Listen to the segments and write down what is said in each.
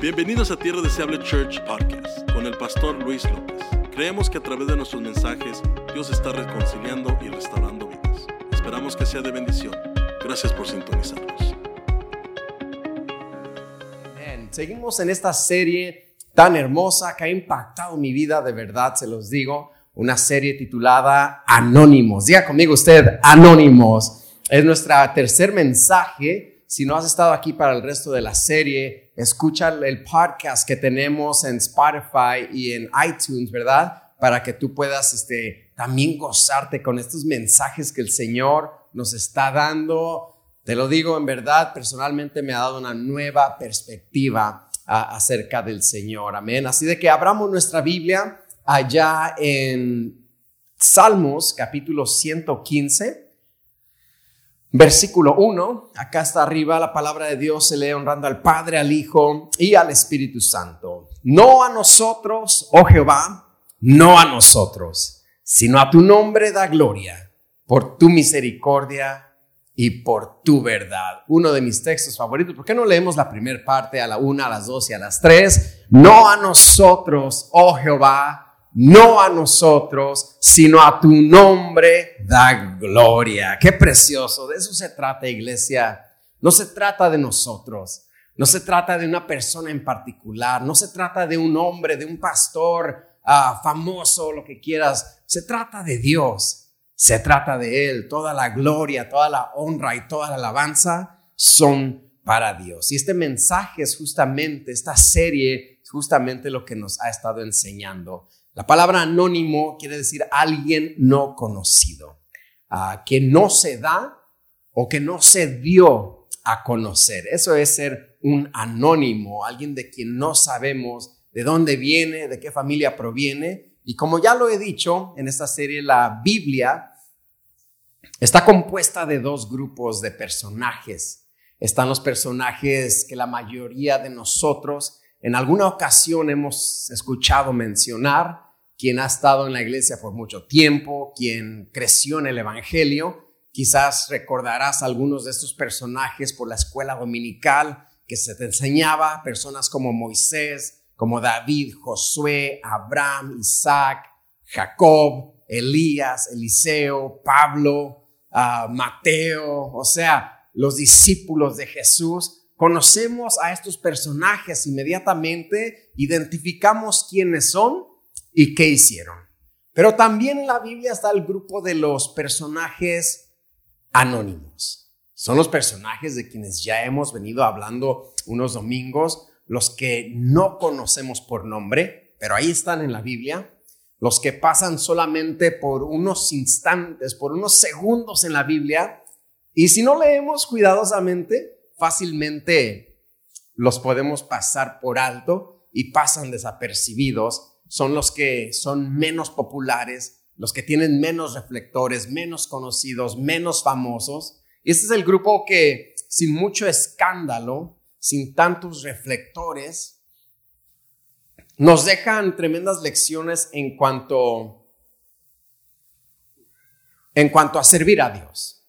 Bienvenidos a Tierra Deseable Church Podcast con el pastor Luis López. Creemos que a través de nuestros mensajes Dios está reconciliando y restaurando vidas. Esperamos que sea de bendición. Gracias por sintonizarnos. Seguimos en esta serie tan hermosa que ha impactado mi vida, de verdad, se los digo. Una serie titulada Anónimos. Diga conmigo usted, Anónimos. Es nuestra tercer mensaje. Si no has estado aquí para el resto de la serie, escucha el podcast que tenemos en Spotify y en iTunes, ¿verdad? Para que tú puedas este, también gozarte con estos mensajes que el Señor nos está dando. Te lo digo en verdad, personalmente me ha dado una nueva perspectiva a- acerca del Señor. Amén. Así de que abramos nuestra Biblia allá en Salmos capítulo 115. Versículo 1, acá está arriba la palabra de Dios se lee honrando al Padre, al Hijo y al Espíritu Santo. No a nosotros, oh Jehová, no a nosotros, sino a tu nombre da gloria, por tu misericordia y por tu verdad. Uno de mis textos favoritos. ¿Por qué no leemos la primera parte a la una, a las dos y a las tres? No a nosotros, oh Jehová, no a nosotros, sino a tu nombre da gloria. Qué precioso. De eso se trata, iglesia. No se trata de nosotros. No se trata de una persona en particular. No se trata de un hombre, de un pastor ah, famoso, lo que quieras. Se trata de Dios. Se trata de Él. Toda la gloria, toda la honra y toda la alabanza son para Dios. Y este mensaje es justamente, esta serie justamente lo que nos ha estado enseñando. La palabra anónimo quiere decir alguien no conocido, que no se da o que no se dio a conocer. Eso es ser un anónimo, alguien de quien no sabemos de dónde viene, de qué familia proviene. Y como ya lo he dicho en esta serie, la Biblia está compuesta de dos grupos de personajes. Están los personajes que la mayoría de nosotros en alguna ocasión hemos escuchado mencionar, quien ha estado en la iglesia por mucho tiempo, quien creció en el Evangelio. Quizás recordarás algunos de estos personajes por la escuela dominical que se te enseñaba, personas como Moisés, como David, Josué, Abraham, Isaac, Jacob, Elías, Eliseo, Pablo, ah, Mateo, o sea, los discípulos de Jesús. Conocemos a estos personajes inmediatamente, identificamos quiénes son y qué hicieron. Pero también en la Biblia está el grupo de los personajes anónimos. Son los personajes de quienes ya hemos venido hablando unos domingos, los que no conocemos por nombre, pero ahí están en la Biblia, los que pasan solamente por unos instantes, por unos segundos en la Biblia, y si no leemos cuidadosamente, fácilmente los podemos pasar por alto y pasan desapercibidos son los que son menos populares, los que tienen menos reflectores, menos conocidos, menos famosos. Y este es el grupo que sin mucho escándalo, sin tantos reflectores, nos dejan tremendas lecciones en cuanto en cuanto a servir a Dios.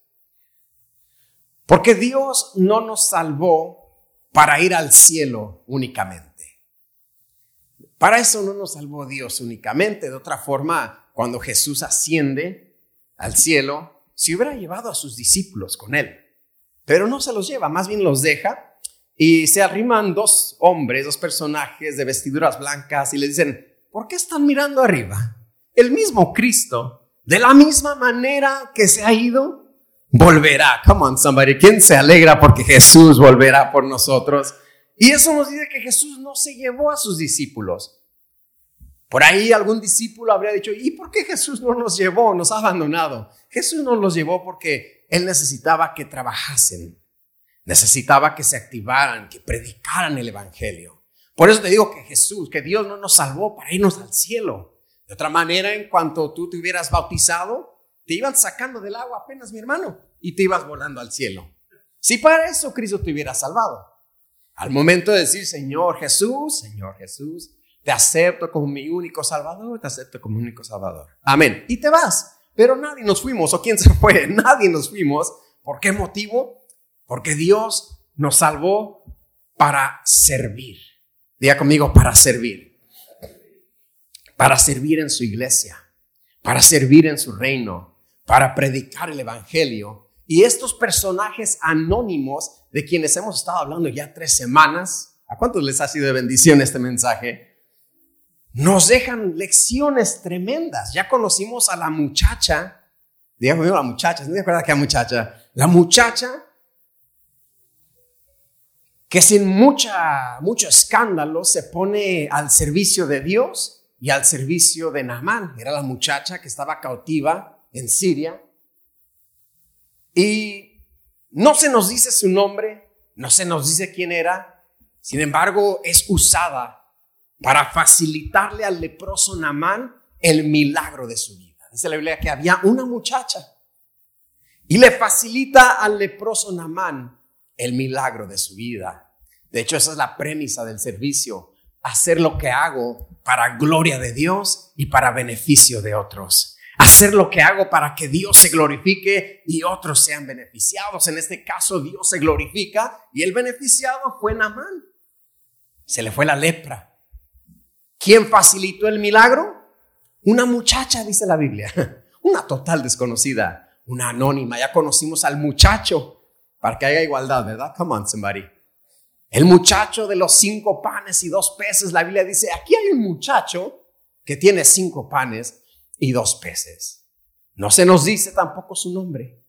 Porque Dios no nos salvó para ir al cielo únicamente. Para eso no nos salvó Dios únicamente. De otra forma, cuando Jesús asciende al cielo, se hubiera llevado a sus discípulos con él. Pero no se los lleva, más bien los deja y se arriman dos hombres, dos personajes de vestiduras blancas y le dicen, ¿por qué están mirando arriba? El mismo Cristo, de la misma manera que se ha ido, volverá. Come on, somebody. ¿Quién se alegra porque Jesús volverá por nosotros? Y eso nos dice que Jesús no se llevó a sus discípulos. Por ahí algún discípulo habría dicho, ¿y por qué Jesús no nos llevó, nos ha abandonado? Jesús no los llevó porque Él necesitaba que trabajasen, necesitaba que se activaran, que predicaran el Evangelio. Por eso te digo que Jesús, que Dios no nos salvó para irnos al cielo. De otra manera, en cuanto tú te hubieras bautizado, te iban sacando del agua apenas, mi hermano, y te ibas volando al cielo. Si para eso Cristo te hubiera salvado. Al momento de decir, Señor Jesús, Señor Jesús, te acepto como mi único Salvador, te acepto como mi único Salvador. Amén. Y te vas. Pero nadie nos fuimos, o quién se fue, nadie nos fuimos. ¿Por qué motivo? Porque Dios nos salvó para servir. Diga conmigo, para servir. Para servir en su iglesia, para servir en su reino, para predicar el Evangelio. Y estos personajes anónimos de quienes hemos estado hablando ya tres semanas, ¿a cuántos les ha sido de bendición este mensaje? Nos dejan lecciones tremendas. Ya conocimos a la muchacha, diga conmigo la muchacha, ¿no te acuerdas que la muchacha? La muchacha que sin mucha, mucho escándalo se pone al servicio de Dios y al servicio de Naamán. Era la muchacha que estaba cautiva en Siria. Y no se nos dice su nombre, no se nos dice quién era. Sin embargo, es usada para facilitarle al leproso Naamán el milagro de su vida. Dice la Biblia que había una muchacha y le facilita al leproso Naamán el milagro de su vida. De hecho, esa es la premisa del servicio, hacer lo que hago para gloria de Dios y para beneficio de otros. Hacer lo que hago para que Dios se glorifique y otros sean beneficiados. En este caso, Dios se glorifica y el beneficiado fue Namán. Se le fue la lepra. ¿Quién facilitó el milagro? Una muchacha, dice la Biblia. Una total desconocida, una anónima. Ya conocimos al muchacho para que haya igualdad, ¿verdad? Come on, somebody. El muchacho de los cinco panes y dos peces, la Biblia dice, aquí hay un muchacho que tiene cinco panes y dos peces. No se nos dice tampoco su nombre,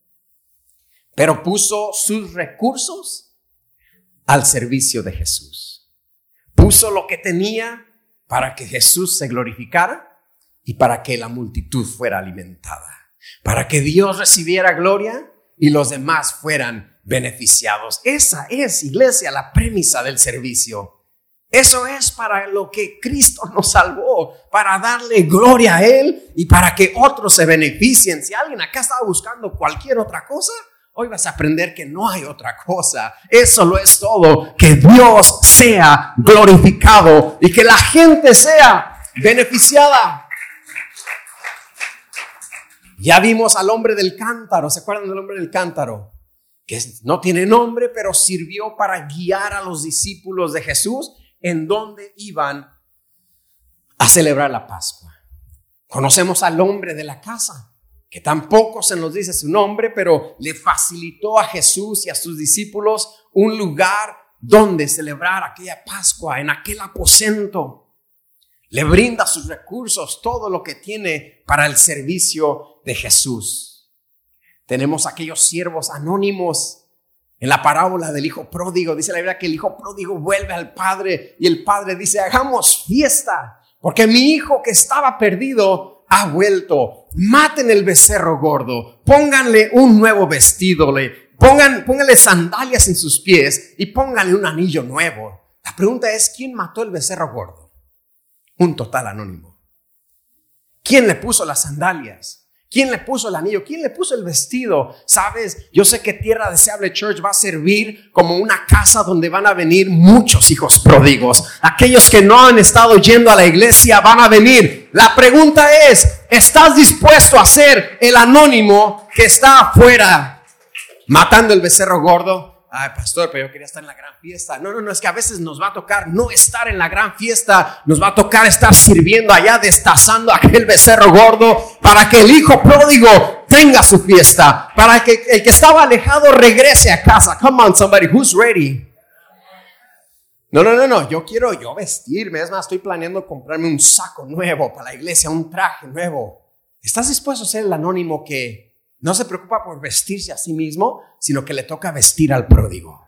pero puso sus recursos al servicio de Jesús. Puso lo que tenía para que Jesús se glorificara y para que la multitud fuera alimentada, para que Dios recibiera gloria y los demás fueran beneficiados. Esa es, iglesia, la premisa del servicio. Eso es para lo que Cristo nos salvó, para darle gloria a Él y para que otros se beneficien. Si alguien acá estaba buscando cualquier otra cosa, hoy vas a aprender que no hay otra cosa. Eso lo es todo. Que Dios sea glorificado y que la gente sea beneficiada. Ya vimos al hombre del cántaro. ¿Se acuerdan del hombre del cántaro? Que no tiene nombre, pero sirvió para guiar a los discípulos de Jesús en donde iban a celebrar la Pascua. Conocemos al hombre de la casa, que tampoco se nos dice su nombre, pero le facilitó a Jesús y a sus discípulos un lugar donde celebrar aquella Pascua, en aquel aposento le brinda sus recursos, todo lo que tiene para el servicio de Jesús. Tenemos aquellos siervos anónimos. En la parábola del hijo pródigo, dice la Biblia que el hijo pródigo vuelve al padre y el padre dice, hagamos fiesta, porque mi hijo que estaba perdido ha vuelto. Maten el becerro gordo, pónganle un nuevo vestido, pongan, pónganle sandalias en sus pies y pónganle un anillo nuevo. La pregunta es, ¿quién mató el becerro gordo? un total anónimo. ¿Quién le puso las sandalias? ¿Quién le puso el anillo? ¿Quién le puso el vestido? Sabes, yo sé que Tierra Deseable Church va a servir como una casa donde van a venir muchos hijos pródigos. Aquellos que no han estado yendo a la iglesia van a venir. La pregunta es, ¿estás dispuesto a ser el anónimo que está afuera matando el becerro gordo? Ay pastor, pero yo quería estar en la gran fiesta. No, no, no, es que a veces nos va a tocar no estar en la gran fiesta, nos va a tocar estar sirviendo allá, destazando aquel becerro gordo para que el hijo pródigo tenga su fiesta, para que el que estaba alejado regrese a casa. Come on, somebody, who's ready? No, no, no, no, yo quiero yo vestirme, es más, estoy planeando comprarme un saco nuevo para la iglesia, un traje nuevo. ¿Estás dispuesto a ser el anónimo que no se preocupa por vestirse a sí mismo, sino que le toca vestir al pródigo.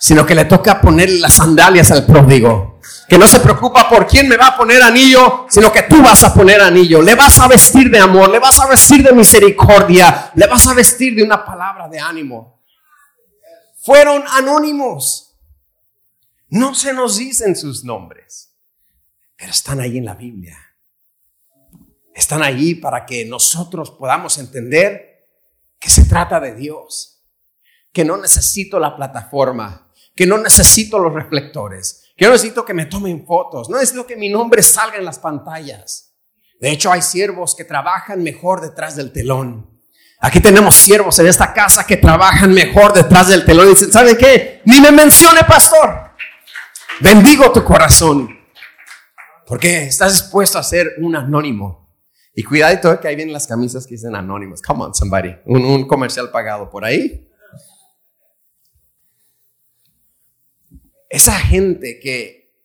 Sino que le toca poner las sandalias al pródigo. Que no se preocupa por quién me va a poner anillo, sino que tú vas a poner anillo. Le vas a vestir de amor, le vas a vestir de misericordia, le vas a vestir de una palabra de ánimo. Fueron anónimos. No se nos dicen sus nombres, pero están ahí en la Biblia. Están ahí para que nosotros podamos entender que se trata de Dios, que no necesito la plataforma, que no necesito los reflectores, que no necesito que me tomen fotos, no necesito que mi nombre salga en las pantallas. De hecho, hay siervos que trabajan mejor detrás del telón. Aquí tenemos siervos en esta casa que trabajan mejor detrás del telón y dicen, ¿saben qué? Ni me mencione, pastor. Bendigo tu corazón. Porque estás dispuesto a ser un anónimo. Y cuidadito que ahí vienen las camisas que dicen anónimos. Come on, somebody. Un, un comercial pagado por ahí. Esa gente que,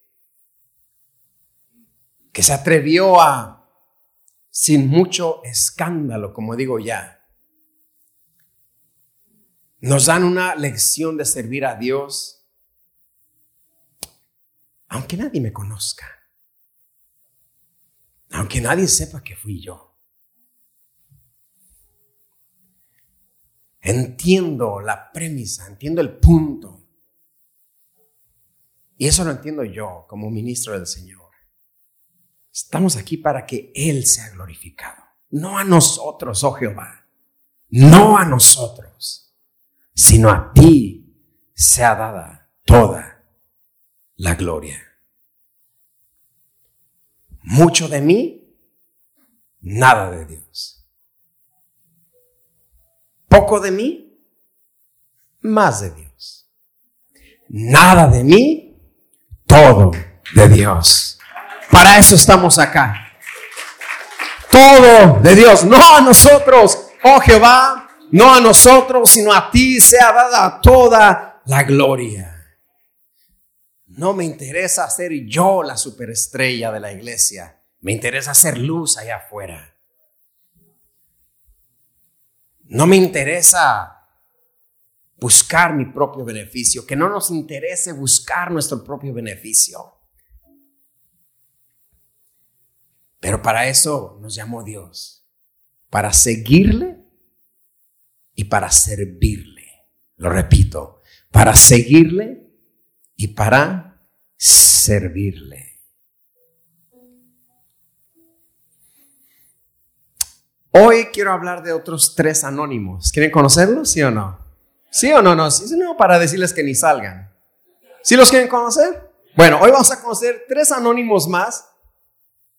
que se atrevió a, sin mucho escándalo, como digo ya, nos dan una lección de servir a Dios, aunque nadie me conozca, aunque nadie sepa que fui yo. Entiendo la premisa, entiendo el punto. Y eso lo entiendo yo como ministro del Señor. Estamos aquí para que Él sea glorificado. No a nosotros, oh Jehová. No a nosotros sino a ti sea dada toda la gloria. Mucho de mí, nada de Dios. Poco de mí, más de Dios. Nada de mí, todo de Dios. Para eso estamos acá. Todo de Dios, no a nosotros, oh Jehová, no a nosotros, sino a ti sea dada toda la gloria. No me interesa ser yo la superestrella de la iglesia. Me interesa ser luz allá afuera. No me interesa buscar mi propio beneficio, que no nos interese buscar nuestro propio beneficio. Pero para eso nos llamó Dios, para seguirle y para servirle. Lo repito, para seguirle y para servirle. Hoy quiero hablar de otros tres anónimos. ¿Quieren conocerlos? ¿Sí o no? ¿Sí o no? No, sí, no, para decirles que ni salgan. ¿Sí los quieren conocer? Bueno, hoy vamos a conocer tres anónimos más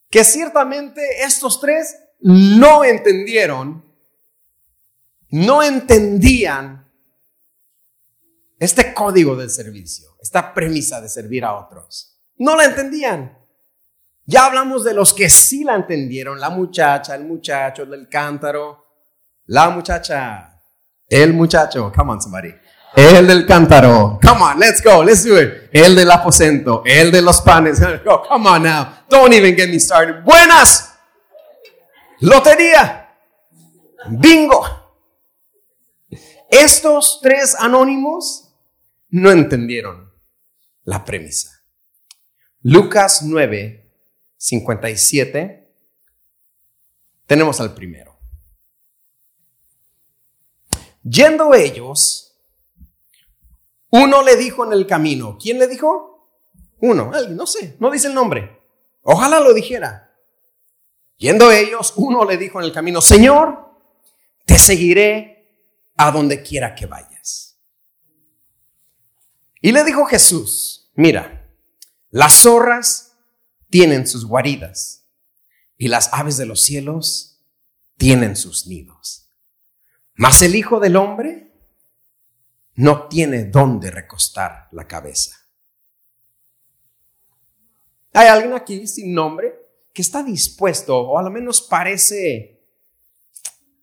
que ciertamente estos tres no entendieron no entendían este código del servicio, esta premisa de servir a otros. No la entendían. Ya hablamos de los que sí la entendieron, la muchacha, el muchacho, el cántaro, la muchacha, el muchacho, come on somebody, el del cántaro, come on, let's go, let's do it, el del aposento, el de los panes, come on now, don't even get me started. Buenas, lotería, bingo. Estos tres anónimos no entendieron la premisa. Lucas 9, 57, tenemos al primero. Yendo ellos, uno le dijo en el camino, ¿quién le dijo? Uno, alguien, no sé, no dice el nombre. Ojalá lo dijera. Yendo ellos, uno le dijo en el camino, Señor, te seguiré a donde quiera que vayas. Y le dijo Jesús, mira, las zorras tienen sus guaridas y las aves de los cielos tienen sus nidos. Mas el Hijo del Hombre no tiene dónde recostar la cabeza. Hay alguien aquí sin nombre que está dispuesto, o al menos parece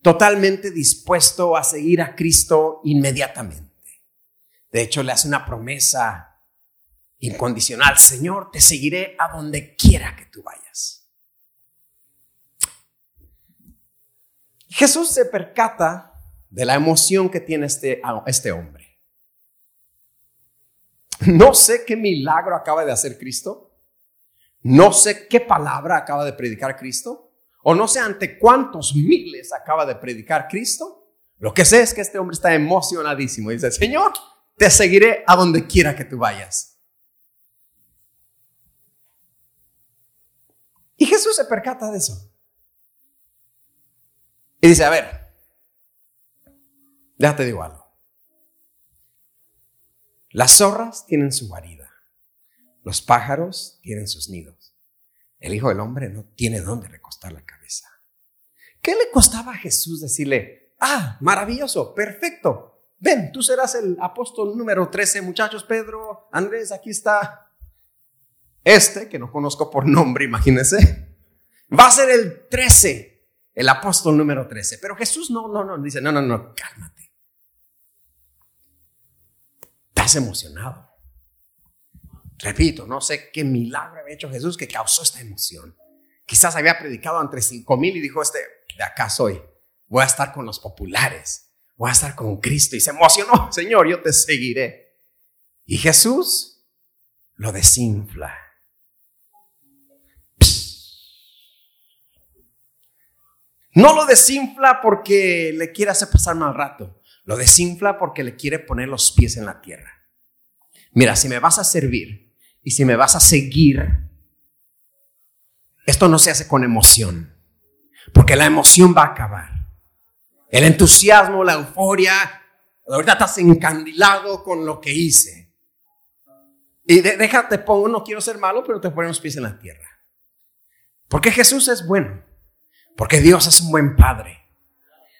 totalmente dispuesto a seguir a Cristo inmediatamente. De hecho, le hace una promesa incondicional, Señor, te seguiré a donde quiera que tú vayas. Jesús se percata de la emoción que tiene este, este hombre. No sé qué milagro acaba de hacer Cristo. No sé qué palabra acaba de predicar Cristo o no sé ante cuántos miles acaba de predicar Cristo. Lo que sé es que este hombre está emocionadísimo y dice, Señor, te seguiré a donde quiera que tú vayas. Y Jesús se percata de eso. Y dice, a ver, déjate digo algo. Las zorras tienen su guarida, los pájaros tienen sus nidos. El Hijo del Hombre no tiene dónde recostar la cabeza. ¿Qué le costaba a Jesús decirle, ah, maravilloso, perfecto, ven, tú serás el apóstol número 13, muchachos, Pedro, Andrés, aquí está. Este, que no conozco por nombre, imagínense, va a ser el 13, el apóstol número 13. Pero Jesús no, no, no, dice, no, no, no, cálmate. Estás emocionado. Repito, no sé qué milagro había hecho Jesús que causó esta emoción. Quizás había predicado entre cinco mil y dijo, este, de acá soy. Voy a estar con los populares. Voy a estar con Cristo. Y se emocionó, Señor, yo te seguiré. Y Jesús lo desinfla. No lo desinfla porque le quiere hacer pasar mal rato. Lo desinfla porque le quiere poner los pies en la tierra. Mira, si me vas a servir y si me vas a seguir, esto no se hace con emoción, porque la emoción va a acabar. El entusiasmo, la euforia, ahorita estás encandilado con lo que hice. Y déjate, pongo, no quiero ser malo, pero te ponen pies en la tierra. Porque Jesús es bueno. Porque Dios es un buen padre.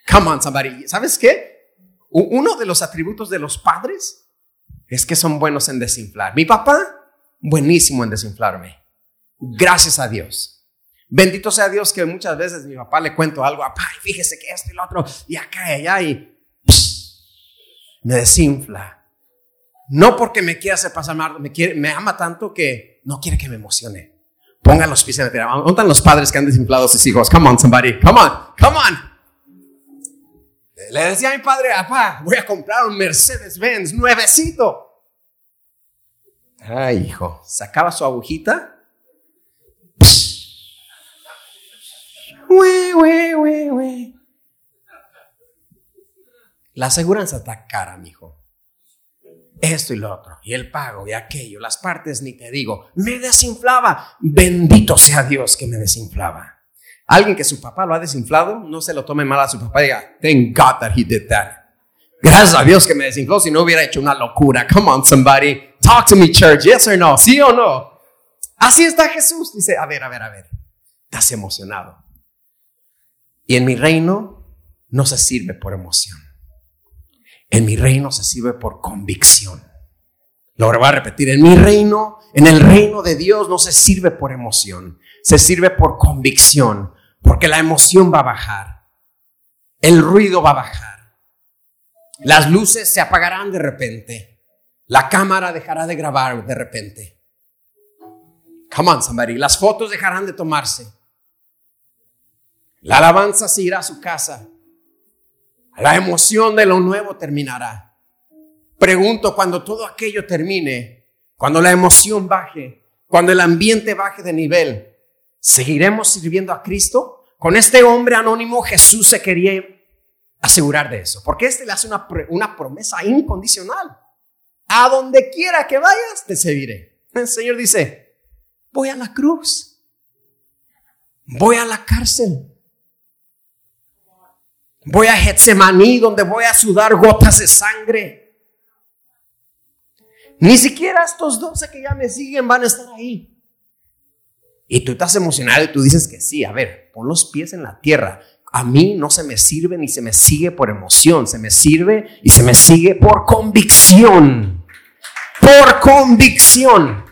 Come on, somebody. ¿Sabes qué? Uno de los atributos de los padres es que son buenos en desinflar. Mi papá, buenísimo en desinflarme. Gracias a Dios. Bendito sea Dios que muchas veces mi papá le cuento algo, papá, fíjese que esto y lo otro, y acá y allá, y me desinfla. No porque me quiera hacer pasar mal, me, ama tanto que no quiere que me emocione. Pongan los pies en la tierra. ¿Dónde están los padres que han desinflado a sus hijos? Come on, somebody. Come on, come on. Le decía a mi padre, papá, voy a comprar un Mercedes-Benz nuevecito. Ay, hijo, sacaba su agujita. La aseguranza está cara, mijo esto y lo otro, y el pago y aquello, las partes ni te digo, me desinflaba. Bendito sea Dios que me desinflaba. Alguien que su papá lo ha desinflado, no se lo tome mal a su papá y diga, thank God that he did that. Gracias a Dios que me desinfló, si no hubiera hecho una locura. Come on, somebody. Talk to me, church. Yes or no? ¿Sí o no? Así está Jesús. Dice, a ver, a ver, a ver. Estás emocionado. Y en mi reino no se sirve por emoción. En mi reino se sirve por convicción. Lo voy a repetir, en mi reino, en el reino de Dios no se sirve por emoción, se sirve por convicción, porque la emoción va a bajar, el ruido va a bajar, las luces se apagarán de repente, la cámara dejará de grabar de repente. Come on, somebody, las fotos dejarán de tomarse, la alabanza se irá a su casa, la emoción de lo nuevo terminará. Pregunto, cuando todo aquello termine, cuando la emoción baje, cuando el ambiente baje de nivel, ¿seguiremos sirviendo a Cristo? Con este hombre anónimo Jesús se quería asegurar de eso, porque este le hace una, una promesa incondicional. A donde quiera que vayas, te seguiré. El Señor dice, voy a la cruz, voy a la cárcel, Voy a Getsemaní donde voy a sudar gotas de sangre. Ni siquiera estos doce que ya me siguen van a estar ahí. Y tú estás emocionado y tú dices que sí. A ver, pon los pies en la tierra. A mí no se me sirve ni se me sigue por emoción. Se me sirve y se me sigue por convicción. Por convicción.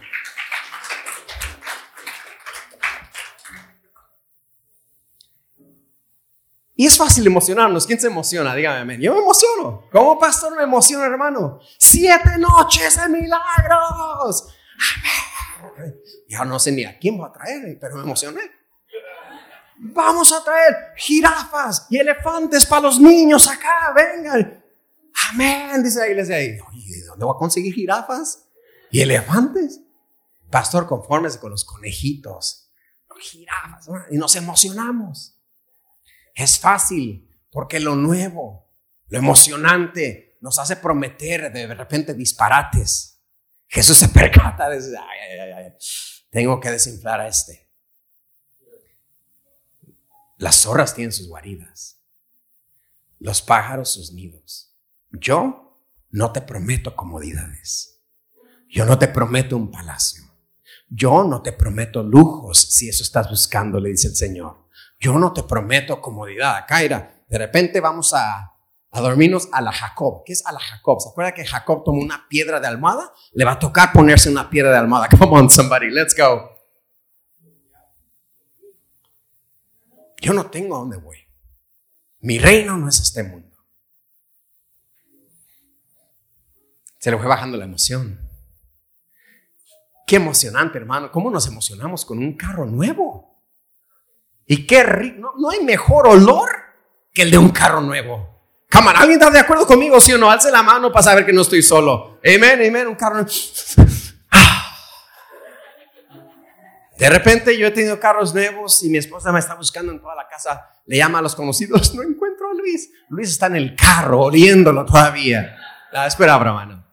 Y es fácil emocionarnos. ¿Quién se emociona? Dígame, amén. Yo me emociono. Como pastor me emociono, hermano. Siete noches de milagros. Amén. Ya no sé ni a quién voy a traer, pero me emocioné. Vamos a traer jirafas y elefantes para los niños acá. Vengan. Amén. Dice la iglesia ahí. Oye, ¿de dónde voy a conseguir jirafas y elefantes? Pastor, conformes con los conejitos. Jirafas. Y nos emocionamos. Es fácil porque lo nuevo, lo emocionante, nos hace prometer de repente disparates. Jesús se percata de tengo que desinflar a este. Las zorras tienen sus guaridas, los pájaros sus nidos. Yo no te prometo comodidades. Yo no te prometo un palacio. Yo no te prometo lujos si eso estás buscando, le dice el Señor. Yo no te prometo comodidad. Kaira, de repente vamos a, a dormirnos a la Jacob. ¿Qué es a la Jacob? ¿Se acuerda que Jacob tomó una piedra de almohada? Le va a tocar ponerse una piedra de almohada. Come on, somebody, let's go. Yo no tengo a dónde voy. Mi reino no es este mundo. Se le fue bajando la emoción. Qué emocionante, hermano. ¿Cómo nos emocionamos con un carro nuevo? Y qué rico. No, no hay mejor olor que el de un carro nuevo. Come ¿alguien está de acuerdo conmigo, sí o no? Alce la mano para saber que no estoy solo. Amén, amén, un carro. Ah. De repente yo he tenido carros nuevos y mi esposa me está buscando en toda la casa. Le llama a los conocidos, no encuentro a Luis. Luis está en el carro, oliéndolo todavía. La espera, hermano.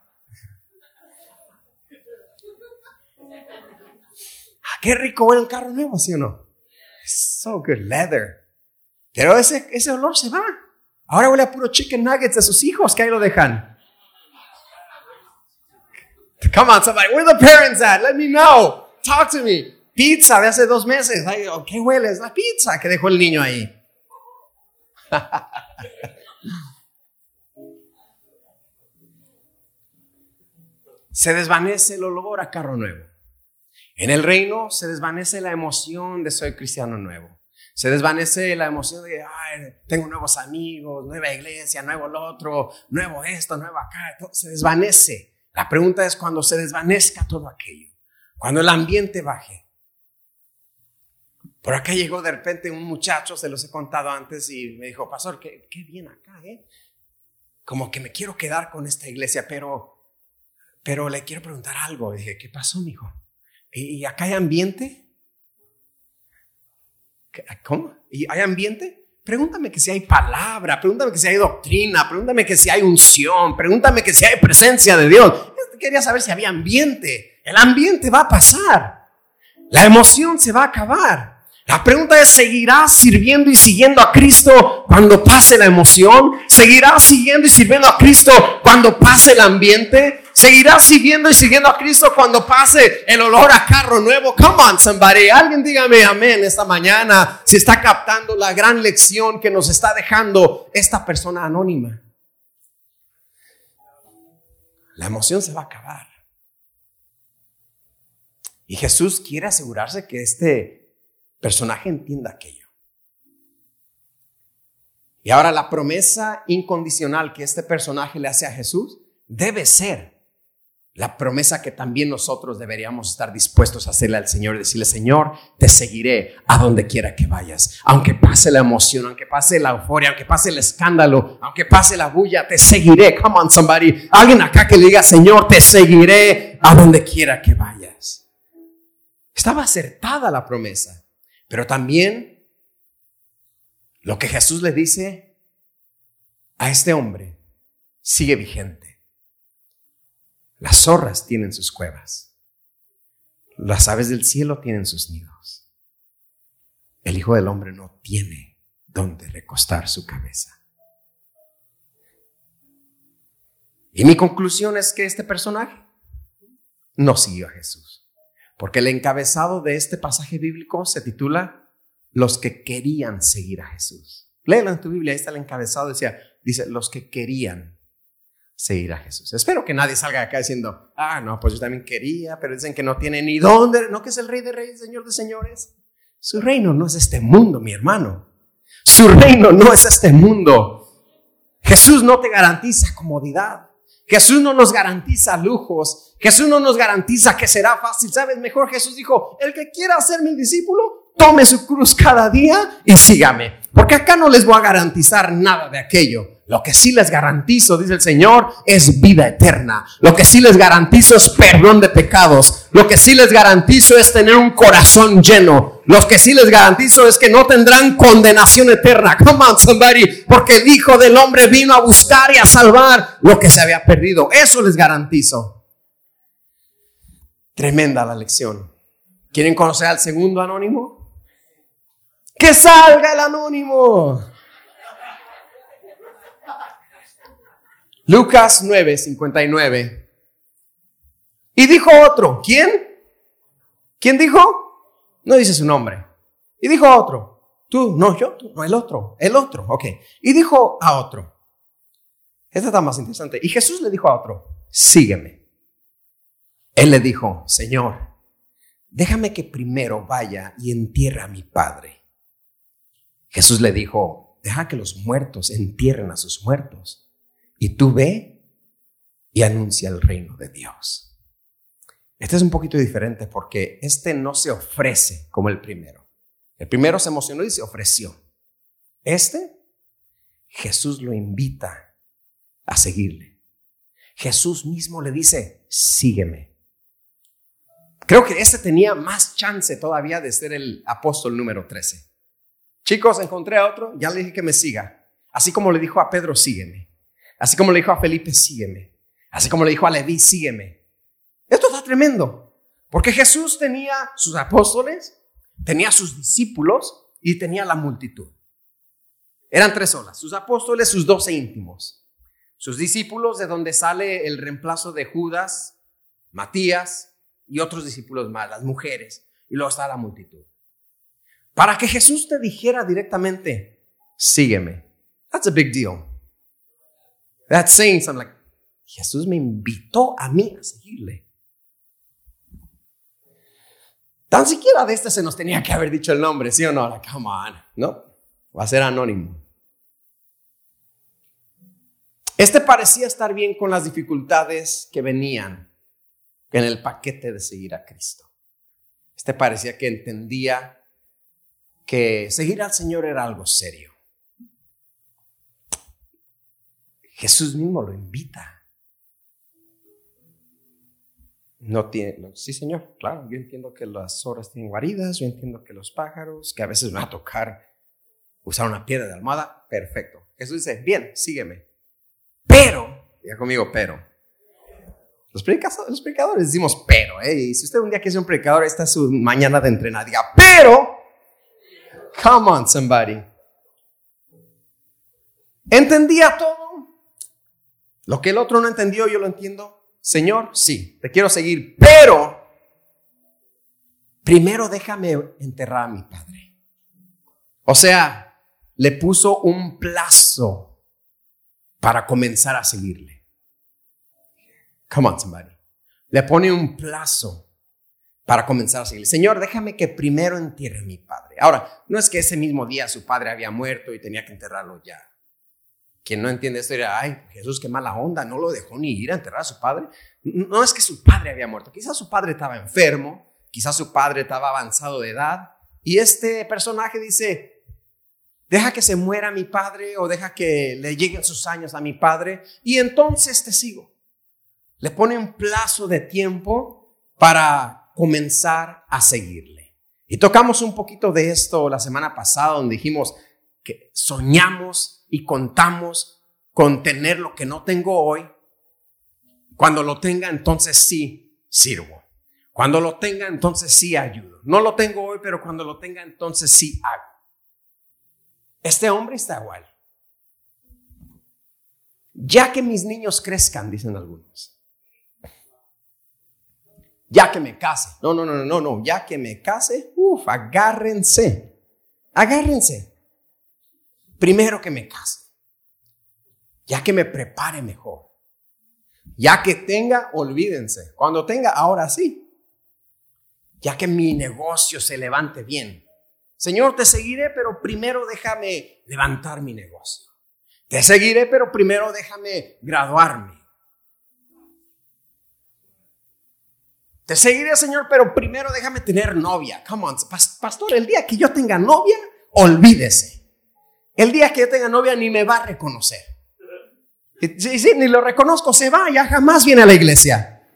Ah, qué rico huele el carro nuevo, ¿sí o no? So good leather. Pero ese, ese olor se va. Ahora huele a puro chicken nuggets de sus hijos que ahí lo dejan. Come on, somebody. Where the parents at? Let me know. Talk to me. Pizza de hace dos meses. ¿Qué huele? Es la pizza que dejó el niño ahí. se desvanece el olor a carro nuevo. En el reino se desvanece la emoción de soy cristiano nuevo. Se desvanece la emoción de, Ay, tengo nuevos amigos, nueva iglesia, nuevo lo otro, nuevo esto, nuevo acá. se desvanece. La pregunta es cuando se desvanezca todo aquello, cuando el ambiente baje. Por acá llegó de repente un muchacho, se los he contado antes, y me dijo, pastor, qué, qué bien acá, ¿eh? Como que me quiero quedar con esta iglesia, pero, pero le quiero preguntar algo. dije, ¿qué pasó, mijo? ¿Y, ¿Y acá hay ambiente? ¿Cómo? ¿Y hay ambiente? Pregúntame que si hay palabra, pregúntame que si hay doctrina, pregúntame que si hay unción, pregúntame que si hay presencia de Dios. Quería saber si había ambiente. El ambiente va a pasar. La emoción se va a acabar. La pregunta es, ¿seguirás sirviendo y siguiendo a Cristo cuando pase la emoción? ¿Seguirás siguiendo y sirviendo a Cristo cuando pase el ambiente? ¿Seguirás siguiendo y siguiendo a Cristo cuando pase el olor a carro nuevo? Come on, somebody. Alguien dígame amén esta mañana si está captando la gran lección que nos está dejando esta persona anónima. La emoción se va a acabar. Y Jesús quiere asegurarse que este personaje entienda aquello. Y ahora la promesa incondicional que este personaje le hace a Jesús debe ser la promesa que también nosotros deberíamos estar dispuestos a hacerle al Señor decirle, Señor, te seguiré a donde quiera que vayas. Aunque pase la emoción, aunque pase la euforia, aunque pase el escándalo, aunque pase la bulla, te seguiré. Come on, somebody. Alguien acá que le diga, Señor, te seguiré a donde quiera que vayas. Estaba acertada la promesa, pero también lo que Jesús le dice a este hombre sigue vigente. Las zorras tienen sus cuevas. Las aves del cielo tienen sus nidos. El Hijo del Hombre no tiene donde recostar su cabeza. Y mi conclusión es que este personaje no siguió a Jesús. Porque el encabezado de este pasaje bíblico se titula Los que querían seguir a Jesús. Léelo en tu Biblia, ahí está el encabezado, decía, dice, los que querían seguir a Jesús. Espero que nadie salga de acá diciendo, ah, no, pues yo también quería, pero dicen que no tiene ni dónde, no que es el rey de reyes, señor de señores. Su reino no es este mundo, mi hermano. Su reino no es este mundo. Jesús no te garantiza comodidad. Jesús no nos garantiza lujos. Jesús no nos garantiza que será fácil. ¿Sabes? Mejor Jesús dijo, el que quiera ser mi discípulo, tome su cruz cada día y sígame. Porque acá no les voy a garantizar nada de aquello. Lo que sí les garantizo, dice el Señor, es vida eterna. Lo que sí les garantizo es perdón de pecados. Lo que sí les garantizo es tener un corazón lleno. Lo que sí les garantizo es que no tendrán condenación eterna. Come on, somebody. Porque el Hijo del Hombre vino a buscar y a salvar lo que se había perdido. Eso les garantizo. Tremenda la lección. ¿Quieren conocer al segundo anónimo? Que salga el anónimo. Lucas 9, 59. Y dijo otro, ¿quién? ¿Quién dijo? No dice su nombre. Y dijo otro, tú, no, yo, tú, no, el otro, el otro, ok. Y dijo a otro, Esta está más interesante. Y Jesús le dijo a otro, sígueme. Él le dijo, Señor, déjame que primero vaya y entierre a mi padre. Jesús le dijo, deja que los muertos entierren a sus muertos. Y tú ve y anuncia el reino de Dios. Este es un poquito diferente porque este no se ofrece como el primero. El primero se emocionó y se ofreció. Este, Jesús lo invita a seguirle. Jesús mismo le dice, sígueme. Creo que ese tenía más chance todavía de ser el apóstol número 13. Chicos, encontré a otro, ya le dije que me siga. Así como le dijo a Pedro, sígueme. Así como le dijo a Felipe, sígueme. Así como le dijo a Leví, sígueme. Esto está tremendo. Porque Jesús tenía sus apóstoles, tenía sus discípulos y tenía la multitud. Eran tres olas, sus apóstoles, sus doce íntimos, sus discípulos de donde sale el reemplazo de Judas, Matías, y otros discípulos más, las mujeres, y luego está la multitud. Para que Jesús te dijera directamente, sígueme. That's a big deal. That's saying something like, Jesús me invitó a mí a seguirle. Tan siquiera de este se nos tenía que haber dicho el nombre, ¿sí o no? Like, come on, ¿no? Va a ser anónimo. Este parecía estar bien con las dificultades que venían en el paquete de seguir a Cristo. Este parecía que entendía que seguir al Señor era algo serio. Jesús mismo lo invita. No tiene, sí Señor, claro, yo entiendo que las horas tienen guaridas, yo entiendo que los pájaros, que a veces van a tocar usar una piedra de almohada, perfecto. Jesús dice, bien, sígueme. Pero, ya conmigo, pero, los predicadores, los predicadores decimos pero, ¿eh? Y si usted un día quiere ser un predicador, esta es su mañana de entrenar. Diga, pero, come on, somebody. ¿Entendía todo? Lo que el otro no entendió, yo lo entiendo. Señor, sí, te quiero seguir, pero primero déjame enterrar a mi padre. O sea, le puso un plazo para comenzar a seguirle. Come on, somebody. Le pone un plazo para comenzar a seguir. Señor, déjame que primero entierre a mi padre. Ahora, no es que ese mismo día su padre había muerto y tenía que enterrarlo ya. Quien no entiende esto dirá, ay, Jesús, qué mala onda, no lo dejó ni ir a enterrar a su padre. No es que su padre había muerto, quizás su padre estaba enfermo, quizás su padre estaba avanzado de edad. Y este personaje dice, deja que se muera mi padre o deja que le lleguen sus años a mi padre y entonces te sigo. Le pone un plazo de tiempo para comenzar a seguirle. Y tocamos un poquito de esto la semana pasada, donde dijimos que soñamos y contamos con tener lo que no tengo hoy. Cuando lo tenga, entonces sí sirvo. Cuando lo tenga, entonces sí ayudo. No lo tengo hoy, pero cuando lo tenga, entonces sí hago. Este hombre está igual. Ya que mis niños crezcan, dicen algunos ya que me case. No, no, no, no, no, ya que me case, uff, agárrense, agárrense. Primero que me case, ya que me prepare mejor, ya que tenga, olvídense, cuando tenga, ahora sí, ya que mi negocio se levante bien. Señor, te seguiré, pero primero déjame levantar mi negocio. Te seguiré, pero primero déjame graduarme. Te seguiré, Señor, pero primero déjame tener novia. Come on, pastor, el día que yo tenga novia, olvídese. El día que yo tenga novia ni me va a reconocer. Sí, sí, ni lo reconozco, se va, ya jamás viene a la iglesia.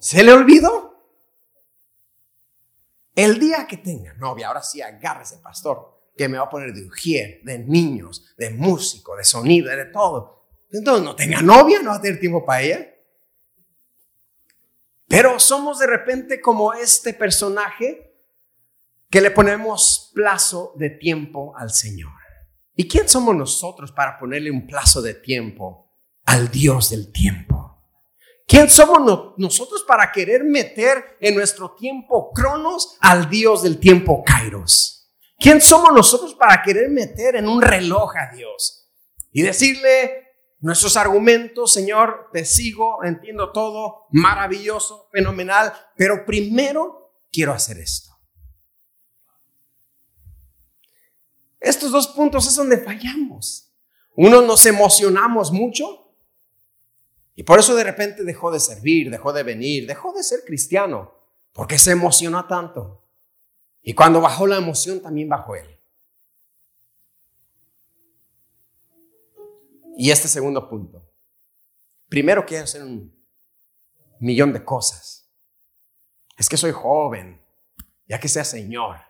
¿Se le olvidó? El día que tenga novia, ahora sí agárrese, pastor, que me va a poner de ujier, de niños, de músico, de sonido, de todo. Entonces no tenga novia, no va a tener tiempo para ella. Pero somos de repente como este personaje que le ponemos plazo de tiempo al Señor. ¿Y quién somos nosotros para ponerle un plazo de tiempo al Dios del tiempo? ¿Quién somos nosotros para querer meter en nuestro tiempo cronos al Dios del tiempo kairos? ¿Quién somos nosotros para querer meter en un reloj a Dios? y decirle nuestros argumentos, Señor, te sigo, entiendo todo, maravilloso, fenomenal, pero primero quiero hacer esto. Estos dos puntos es donde fallamos. Uno nos emocionamos mucho y por eso de repente dejó de servir, dejó de venir, dejó de ser cristiano, porque se emocionó tanto. Y cuando bajó la emoción, también bajó él. Y este segundo punto. Primero quiero hacer un millón de cosas. Es que soy joven, ya que sea Señor.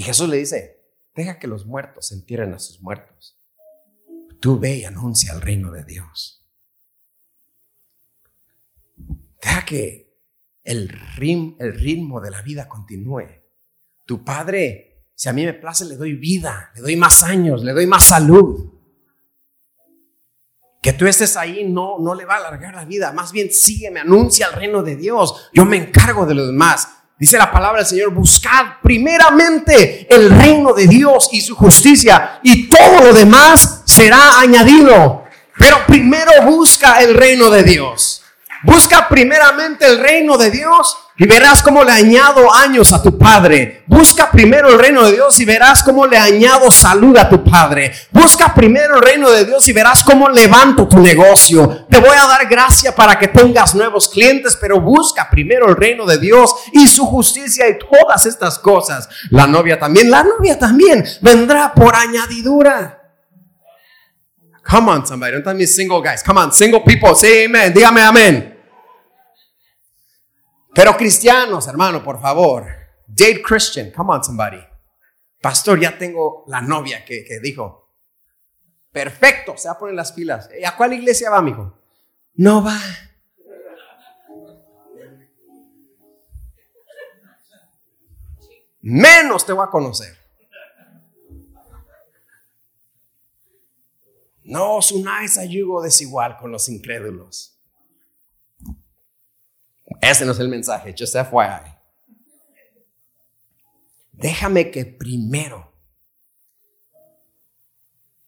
Y Jesús le dice, deja que los muertos entierren a sus muertos. Tú ve y anuncia el reino de Dios. Deja que el, ritmo de la vida continúe. Tu Padre, si a mí me place, le doy vida, le doy más años, le doy más salud. Que tú estés ahí no, no le va a alargar la vida, más bien sigue, me anuncia el reino de Dios. Yo me encargo de los demás. Dice la palabra del Señor, buscad primeramente el reino de Dios y su justicia y todo lo demás será añadido. Pero primero busca el reino de Dios. Busca primeramente el reino de Dios y verás cómo le añado años a tu padre. Busca primero el reino de Dios y verás cómo le añado salud a tu padre. Busca primero el reino de Dios y verás cómo levanto tu negocio. Te voy a dar gracia para que tengas nuevos clientes, pero busca primero el reino de Dios y su justicia y todas estas cosas. La novia también, la novia también vendrá por añadidura. Come on, somebody. Don't tell me single guys. Come on, single people. Say amen. Dígame amén. Pero cristianos, hermano, por favor. Date Christian. Come on, somebody. Pastor, ya tengo la novia que, que dijo. Perfecto, se va a poner las pilas. ¿A cuál iglesia va, mijo? No va. Menos te voy a conocer. No os unáis a yugo desigual con los incrédulos. Ese no es el mensaje, just FYI. Déjame que primero,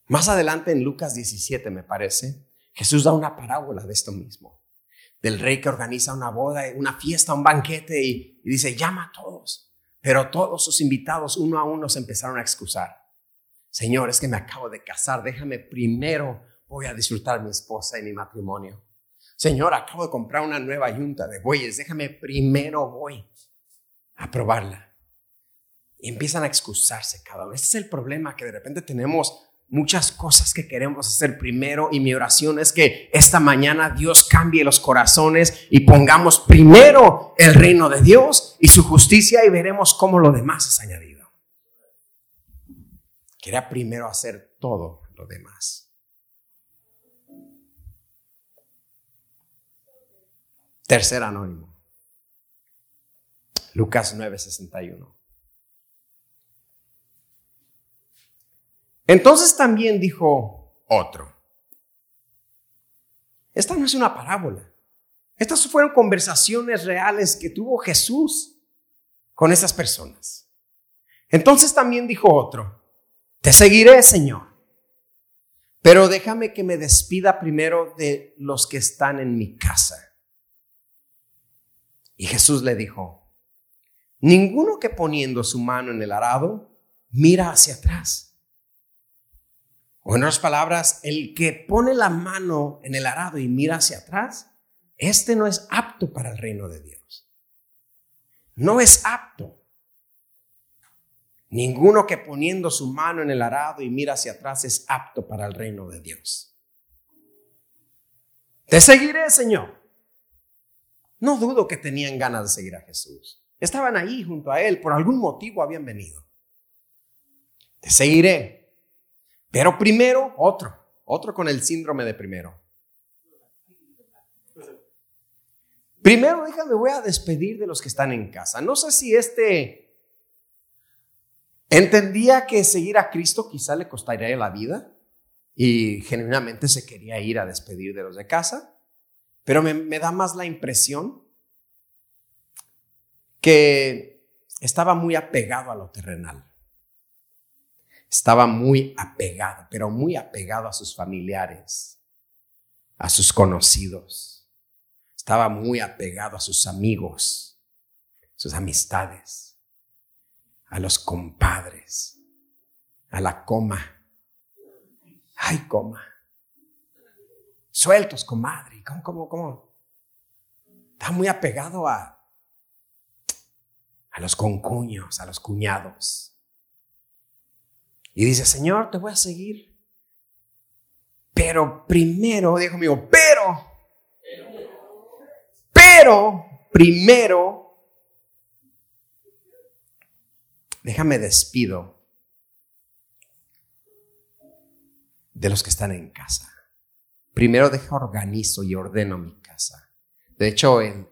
más adelante en Lucas 17 me parece, Jesús da una parábola de esto mismo, del rey que organiza una boda, una fiesta, un banquete y, y dice, llama a todos. Pero todos sus invitados uno a uno se empezaron a excusar. Señor, es que me acabo de casar, déjame primero, voy a disfrutar mi esposa y mi matrimonio. Señor, acabo de comprar una nueva yunta de bueyes, déjame primero voy a probarla. Y empiezan a excusarse cada uno. Este es el problema que de repente tenemos muchas cosas que queremos hacer primero y mi oración es que esta mañana Dios cambie los corazones y pongamos primero el reino de Dios y su justicia y veremos cómo lo demás es añadido. Quería primero hacer todo lo demás. Tercer anónimo. Lucas 9:61. Entonces también dijo otro. Esta no es una parábola. Estas fueron conversaciones reales que tuvo Jesús con esas personas. Entonces también dijo otro. Te seguiré, Señor. Pero déjame que me despida primero de los que están en mi casa. Y Jesús le dijo, ninguno que poniendo su mano en el arado mira hacia atrás. O en otras palabras, el que pone la mano en el arado y mira hacia atrás, este no es apto para el reino de Dios. No es apto. Ninguno que poniendo su mano en el arado y mira hacia atrás es apto para el reino de Dios. Te seguiré, Señor. No dudo que tenían ganas de seguir a Jesús. Estaban ahí junto a Él, por algún motivo habían venido. Te seguiré. Pero primero, otro, otro con el síndrome de primero. Primero, déjame, voy a despedir de los que están en casa. No sé si este Entendía que seguir a Cristo quizá le costaría la vida y genuinamente se quería ir a despedir de los de casa, pero me, da más la impresión que estaba muy apegado a lo terrenal. Estaba muy apegado, pero muy apegado a sus familiares, a sus conocidos. Estaba muy apegado a sus amigos, sus amistades, a los compadres, a la coma. Ay, coma. Sueltos, comadre. ¿Cómo, cómo, cómo? Está muy apegado a, a los concuños, a los cuñados. Y dice, Señor, te voy a seguir. Pero primero, dijo mío, pero, pero, primero, déjame despido de los que están en casa. Primero deja organizo y ordeno mi casa. De hecho, en,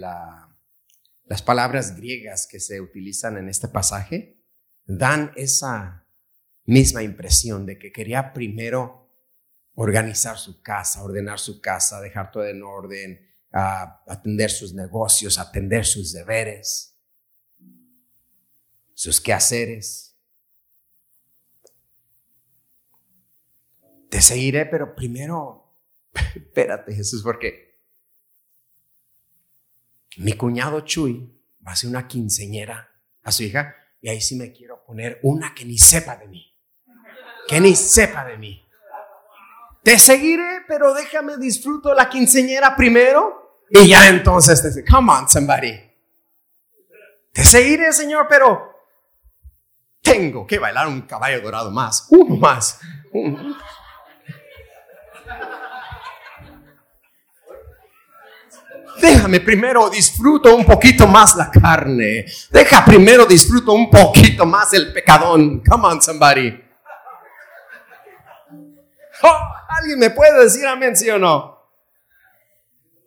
las palabras griegas que se utilizan en este pasaje dan esa misma impresión de que quería primero organizar su casa, ordenar su casa, dejar todo en orden, atender sus negocios, atender sus deberes, sus quehaceres. Te seguiré, pero primero, espérate Jesús, porque mi cuñado Chuy va a ser una quinceñera a su hija y ahí sí me quiero poner una que ni sepa de mí que ni sepa de mí. Te seguiré, pero déjame disfruto la quinceñera primero y ya entonces te come on somebody. Te seguiré, Señor, pero tengo que bailar un caballo dorado más, uno más. Déjame primero disfruto un poquito más la carne. Deja primero disfruto un poquito más el pecadón. Come on, somebody. Oh, ¿Alguien me puede decir amén, sí o no?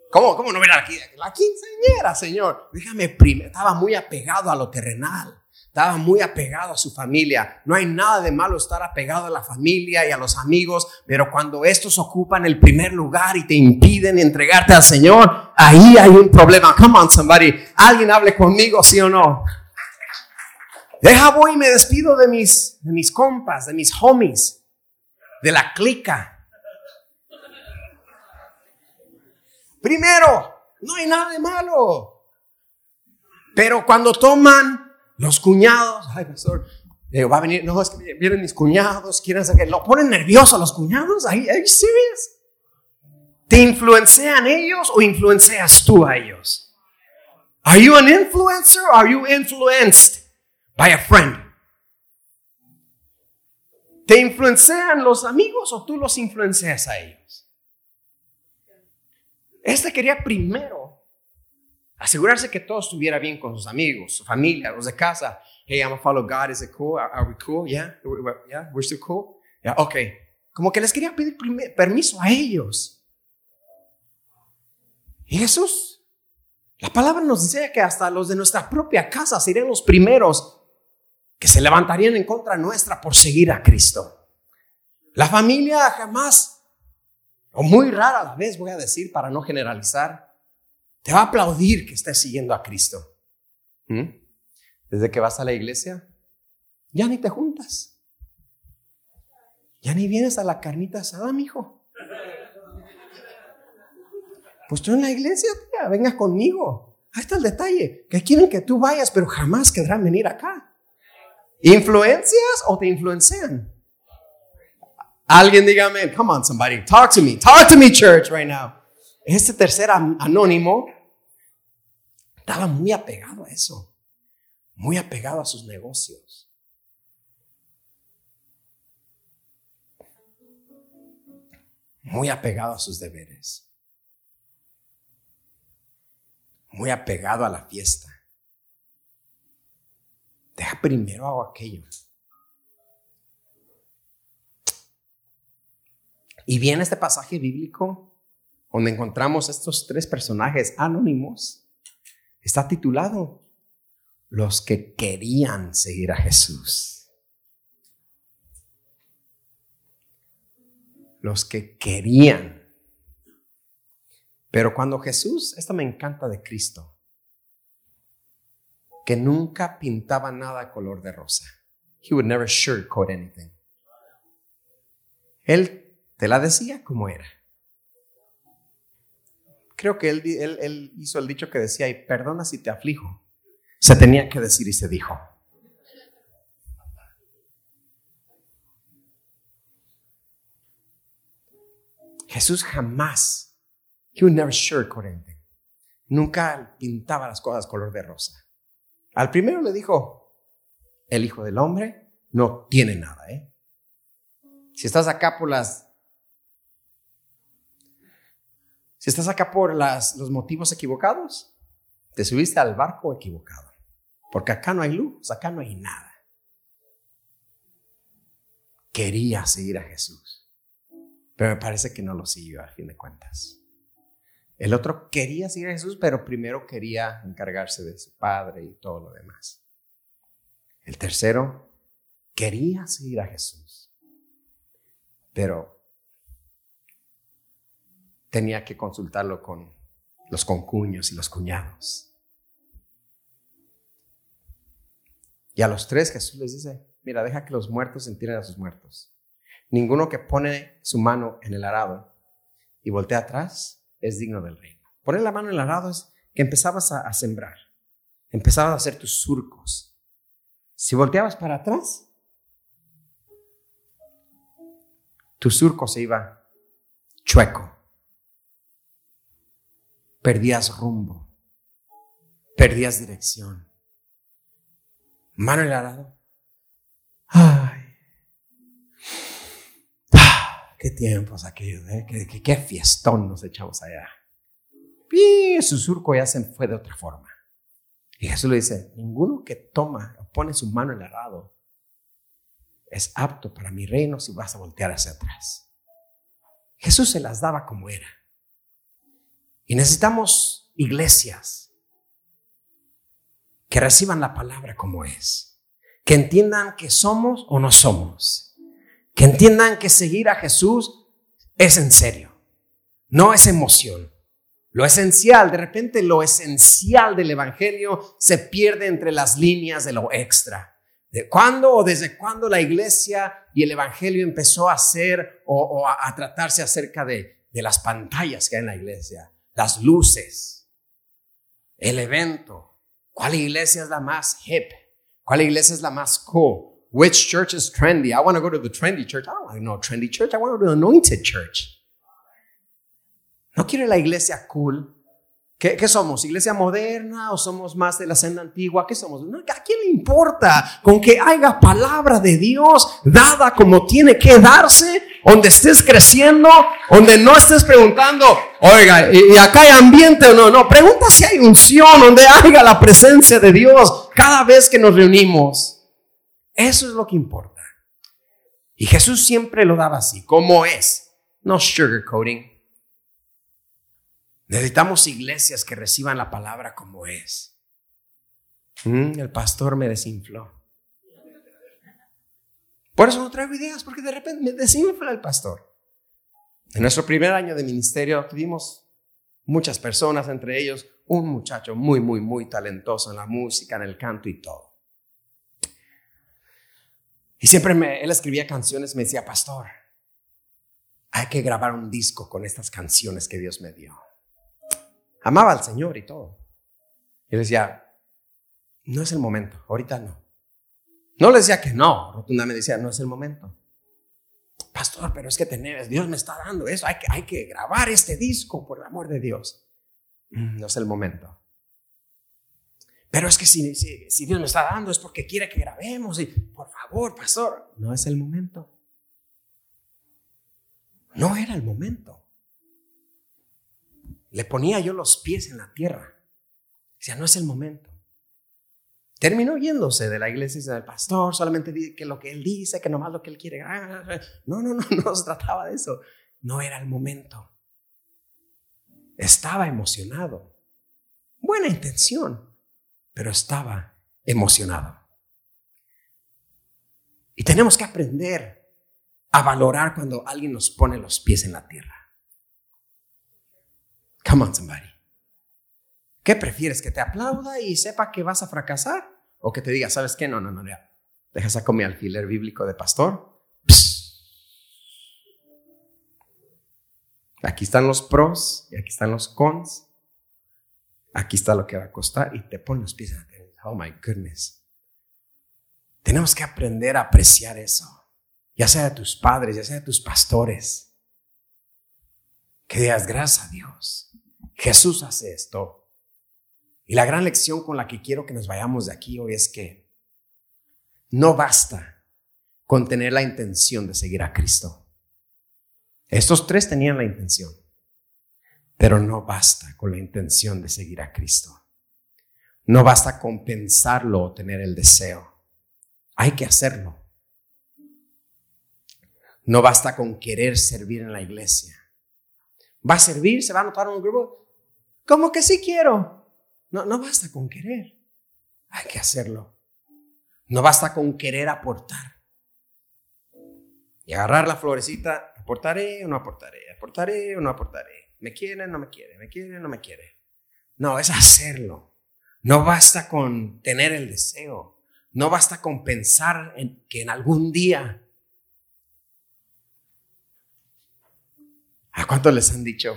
¿Cómo, cómo no ver aquí? La quinceañera, Señor. Déjame primero. Estaba muy apegado a lo terrenal. Estaba muy apegado a su familia. No hay nada de malo estar apegado a la familia y a los amigos, pero cuando estos ocupan el primer lugar y te impiden entregarte al Señor, ahí hay un problema. Come on, somebody. Alguien hable conmigo, sí o no. Deja voy y me despido de mis, de mis compas, de mis homies de la clica. Primero, no hay nada de malo. Pero cuando toman los cuñados, ay, pastor, va a venir, no, es que vienen mis cuñados, quieren saber, lo ponen nervioso a los cuñados, ahí, ahí serious. ¿Te influencian ellos o influencias tú a ellos? Are you an influencer or are you influenced by a friend? ¿Te influencian los amigos o tú los influencias a ellos? Este quería primero asegurarse que todo estuviera bien con sus amigos, su familia, los de casa. Hey, I'm gonna follow God. Is it cool? Are, we cool? Yeah? Yeah? We're still cool? Yeah, okay. Como que les quería pedir permiso a ellos. Y Jesús, la palabra nos dice que hasta los de nuestra propia casa serían los primeros que se levantarían en contra nuestra por seguir a Cristo. La familia jamás, o muy rara a la vez voy a decir para no generalizar, te va a aplaudir que estés siguiendo a Cristo. ¿Mm? Desde que vas a la iglesia, ya ni te juntas. Ya ni vienes a la carnita asada, mijo. Pues tú en la iglesia, tía, venga conmigo. Ahí está el detalle, que quieren que tú vayas, pero jamás querrán venir acá. ¿Influencias o te influencian? Alguien dígame, come on somebody, talk to me, talk to me church right now. Este tercer anónimo estaba muy apegado a eso, muy apegado a sus negocios. Muy apegado a sus deberes. Muy apegado a la fiesta. Deja primero hago aquello. Y viene este pasaje bíblico donde encontramos estos tres personajes anónimos. Está titulado Los que querían seguir a Jesús. Los que querían. Pero cuando Jesús, esto me encanta de Cristo, que nunca pintaba nada color de rosa. He would never sugarcoat anything. Él te la decía como era. Creo que él, él hizo el dicho que decía, y perdona si te aflijo. Se tenía que decir y se dijo. Jesús jamás, he never sugarcoat anything. Nunca pintaba las cosas color de rosa. Al primero le dijo, el Hijo del Hombre no tiene nada, ¿eh? Si estás acá por las... Si estás acá por las, los motivos equivocados, te subiste al barco equivocado. Porque acá no hay luz, acá no hay nada. Quería seguir a Jesús, pero me parece que no lo siguió a fin de cuentas. El otro quería seguir a Jesús, pero primero quería encargarse de su padre y todo lo demás. El tercero quería seguir a Jesús, pero tenía que consultarlo con los concuños y los cuñados. Y a los tres Jesús les dice, mira, deja que los muertos entierren a sus muertos. Ninguno que pone su mano en el arado y voltea atrás es digno del reino. Poner la mano en el arado es que empezabas a, a sembrar, empezabas a hacer tus surcos. Si volteabas para atrás, tu surco se iba chueco. Perdías rumbo, perdías dirección. Mano en el arado. Ay. Ah, qué tiempos aquellos, ¿eh? qué, qué fiestón nos echamos allá. Y su surco ya se fue de otra forma. Y Jesús le dice, ninguno que toma o pone su mano en el arado es apto para mi reino si vas a voltear hacia atrás. Jesús se las daba como era. Y necesitamos iglesias que reciban la palabra como es, que entiendan que somos o no somos, que entiendan que seguir a Jesús es en serio, no es emoción. Lo esencial, de repente lo esencial del Evangelio se pierde entre las líneas de lo extra. ¿De cuándo o desde cuándo la iglesia y el Evangelio empezó a hacer o, a, tratarse acerca de las pantallas que hay en la iglesia, las luces, el evento? ¿Cuál iglesia es la más hip? ¿Cuál iglesia es la más cool? Which church is trendy? I want to go to the trendy church. I don't want to know trendy church. I want to go to the anointed church. No quiere la iglesia cool. ¿Qué, somos? ¿Iglesia moderna o somos más de la senda antigua? ¿Qué somos? ¿A quién le importa? Con que haya palabra de Dios dada como tiene que darse, donde estés creciendo, donde no estés preguntando, oiga, ¿y, acá hay ambiente o no? No, pregunta si hay unción, donde haya la presencia de Dios cada vez que nos reunimos. Eso es lo que importa. Y Jesús siempre lo daba así, como es, no sugarcoating. Necesitamos iglesias que reciban la palabra como es. Mm, el pastor me desinfló. Por eso no traigo ideas, porque de repente me desinfla el pastor. En nuestro primer año de ministerio tuvimos muchas personas, entre ellos un muchacho muy, muy, muy talentoso en la música, en el canto y todo. Y siempre me, él escribía canciones, me decía, pastor, hay que grabar un disco con estas canciones que Dios me dio. Amaba al Señor y todo. Y decía, no es el momento, ahorita no. No le decía que no, rotundamente decía, no es el momento. Pastor, pero es que tenés, Dios me está dando eso, hay que, hay que grabar este disco, por el amor de Dios. Mm, no es el momento. Pero es que si, si, si Dios me está dando es porque quiere que grabemos y por favor, pastor, no es el momento. No era el momento. Le ponía yo los pies en la tierra. Decía, no es el momento. Terminó yéndose de la iglesia y del pastor, solamente que lo que él dice, que nomás lo que él quiere. No, no, no, no se trataba de eso. No era el momento. Estaba emocionado. Buena intención, pero estaba emocionado. Y tenemos que aprender a valorar cuando alguien nos pone los pies en la tierra. Come on, somebody. ¿Qué prefieres? ¿Que te aplauda y sepa que vas a fracasar? ¿O que te diga, ¿sabes qué? No, no, no, ya. Deja saco mi alfiler bíblico de pastor. Aquí están los pros y aquí están los cons. Aquí está lo que va a costar y te pone los pies Oh my goodness. Tenemos que aprender a apreciar eso. Ya sea de tus padres, ya sea de tus pastores. Que digas gracias a Dios. Jesús hace esto. Y la gran lección con la que quiero que nos vayamos de aquí hoy es que no basta con tener la intención de seguir a Cristo. Estos tres tenían la intención, pero no basta con la intención de seguir a Cristo. No basta con pensarlo o tener el deseo. Hay que hacerlo. No basta con querer servir en la iglesia. ¿Va a servir? ¿Se va a anotar un grupo? Como que sí quiero. No, no basta con querer. Hay que hacerlo. No basta con querer aportar. Y agarrar la florecita ¿Aportaré o no aportaré? ¿Aportaré o no aportaré? ¿Me quiere no me quiere? ¿Me quiere no me quiere? No, es hacerlo. No basta con tener el deseo. No basta con pensar en que en algún día. ¿A cuántos les han dicho?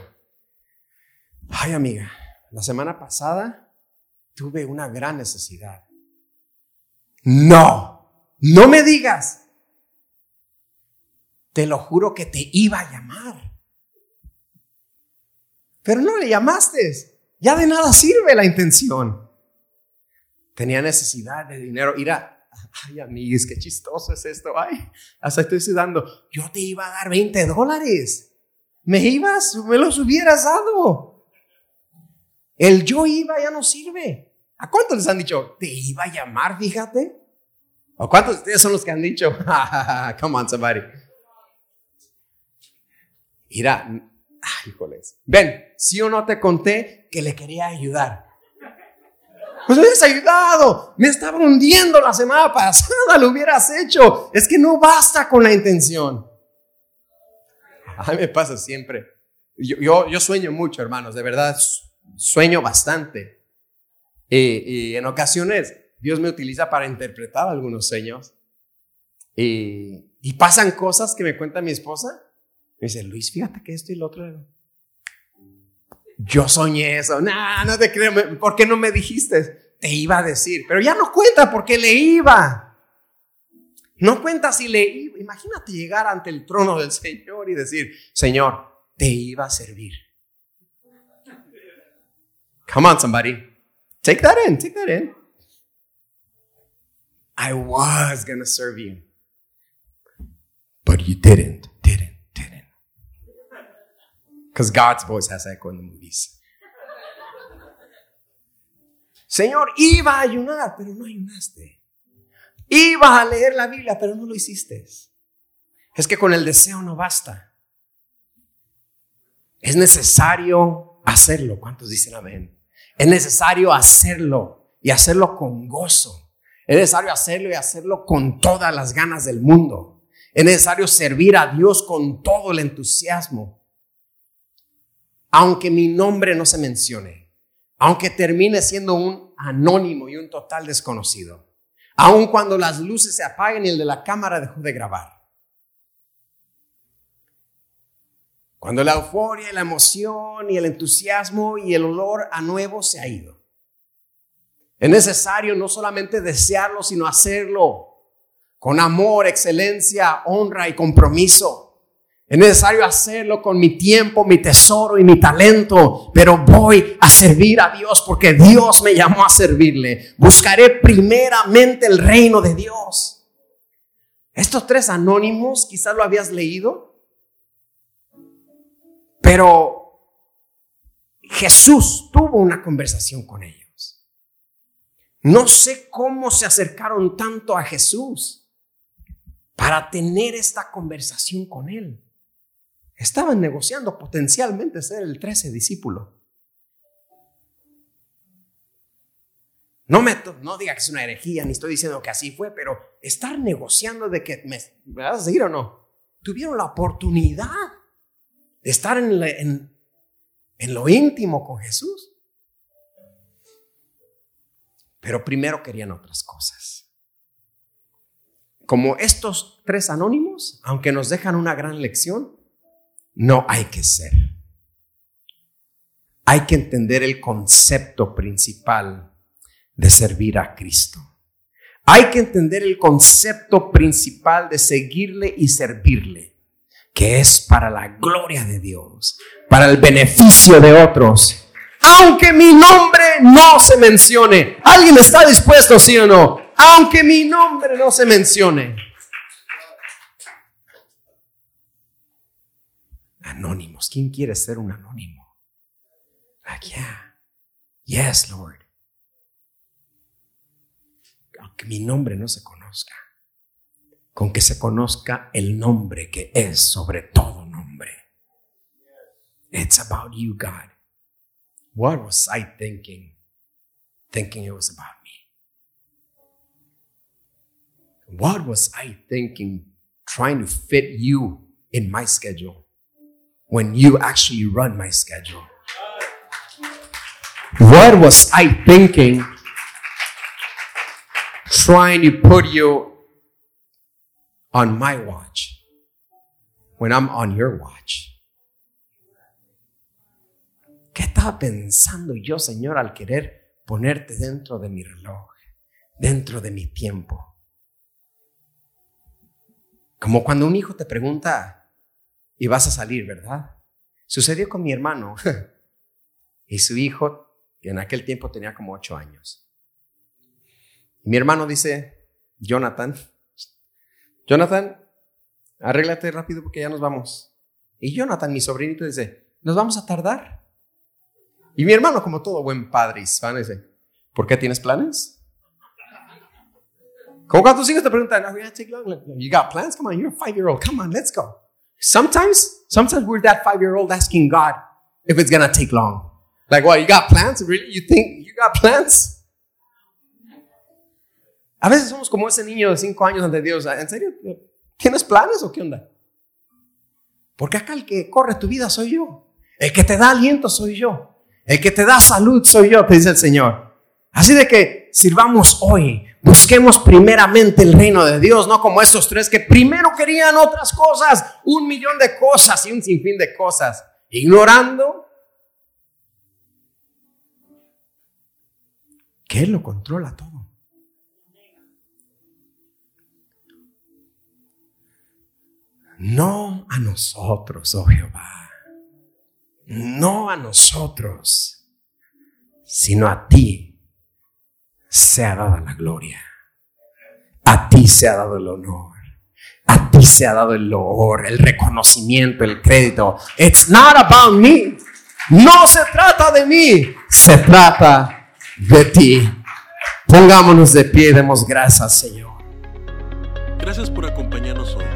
Ay, amiga, la semana pasada tuve una gran necesidad. No, no me digas te lo juro que te iba a llamar. Pero no le llamaste. Ya de nada sirve la intención. Tenía necesidad de dinero. Mira, ay, amigos, qué chistoso es esto. Ay, hasta estoy sudando. Yo te iba a dar 20 dólares. Me ibas, me los hubieras dado. El yo iba ya no sirve. ¿A cuántos les han dicho, te iba a llamar, fíjate? ¿O cuántos de ustedes son los que han dicho, come on, somebody? Mira, ay, híjoles. Ven, si o no te conté que le quería ayudar. Pues me hubieras ayudado. Me estaba hundiendo la semana pasada, lo hubieras hecho. Es que no basta con la intención. A mí me pasa siempre. Yo, yo, yo sueño mucho, hermanos, de verdad, sueño bastante. Y, y, en ocasiones Dios me utiliza para interpretar algunos sueños. Y, y pasan cosas que me cuenta mi esposa me dice, Luis, fíjate que esto y lo otro. Yo soñé eso. No, no te creo. ¿Por qué no me dijiste? Te iba a decir. Pero ya no cuenta porque le iba. No cuenta si le iba. Imagínate llegar ante el trono del Señor y decir, Señor, te iba a servir. Come on, somebody. Take that in. Take that in. I was going to serve you. But you didn't. Because God's voice has echo in the movies. Señor, iba a ayunar, pero no ayunaste. Iba a leer la Biblia, pero no lo hiciste. Es que con el deseo no basta. Es necesario hacerlo. ¿Cuántos dicen amén? Es necesario hacerlo y hacerlo con gozo. Es necesario hacerlo y hacerlo con todas las ganas del mundo. Es necesario servir a Dios con todo el entusiasmo aunque mi nombre no se mencione, aunque termine siendo un anónimo y un total desconocido, aun cuando las luces se apaguen y el de la cámara dejó de grabar. Cuando la euforia, la emoción y el entusiasmo y el olor a nuevo se ha ido. Es necesario no solamente desearlo, sino hacerlo con amor, excelencia, honra y compromiso. Es necesario hacerlo con mi tiempo, mi tesoro y mi talento, pero voy a servir a Dios porque Dios me llamó a servirle. Buscaré primeramente el reino de Dios. Estos tres anónimos, quizás lo habías leído, pero Jesús tuvo una conversación con ellos. No sé cómo se acercaron tanto a Jesús para tener esta conversación con Él. Estaban negociando potencialmente ser el trece discípulo. No, me, no diga que es una herejía, ni estoy diciendo que así fue, pero estar negociando de que me, vas a seguir o no. Tuvieron la oportunidad estar en lo íntimo con Jesús. pero primero querían otras cosas. Como estos tres anónimos, aunque nos dejan una gran lección, no hay que ser. Hay que entender el concepto principal de servir a Cristo. Hay que entender el concepto principal de seguirle y servirle, que es para la gloria de Dios, para el beneficio de otros aunque mi nombre no se mencione. ¿Alguien está dispuesto, sí o no? Aunque mi nombre no se mencione. Anónimos. ¿Quién quiere ser un anónimo? Like, yeah. Yes, Lord. Aunque mi nombre no se conozca. Con que se conozca el nombre que es sobre todo nombre. It's about you, God. What was I thinking? Thinking it was about me. What was I thinking trying to fit you in my schedule when you actually run my schedule? What was I thinking trying to put you on my watch when I'm on your watch? ¿Qué estaba pensando yo, Señor, al querer ponerte dentro de mi reloj, dentro de mi tiempo? Como cuando un hijo te pregunta y vas a salir, ¿verdad? Sucedió con mi hermano y su hijo, que en aquel tiempo tenía como ocho años. mi hermano dice, Jonathan, Jonathan, arréglate rápido porque ya nos vamos. Y Jonathan, mi sobrinito, dice, ¿nos vamos a tardar? Y mi hermano, como todo buen padre hispano, dice, ¿por qué tienes planes? Como cuando tus hijos te preguntan, oh, long. you got plans? Come on, you're a five-year-old. Come on, let's go. Sometimes, sometimes we're that five-year-old asking God if it's gonna take long. Like, what, you got plans? Really? You think you got plans? A veces somos como ese niño de cinco años ante Dios. ¿En serio? ¿Tienes planes o qué onda? Porque acá el que corre tu vida soy yo. El que te da aliento soy yo. El que te da salud soy yo, te dice el Señor. Así de que sirvamos hoy, busquemos primeramente el reino de Dios, no como estos tres que primero querían otras cosas, un millón de cosas y un sinfín de cosas, ignorando que Él lo controla todo. No a nosotros, oh Jehová no a nosotros, sino a ti sea dada la gloria. A ti se ha dado el honor. A ti se ha dado el loor, el reconocimiento, el crédito. It's not about me. No se trata de mí. Se trata de ti. Pongámonos de pie y demos gracias, Señor. Gracias por acompañarnos hoy.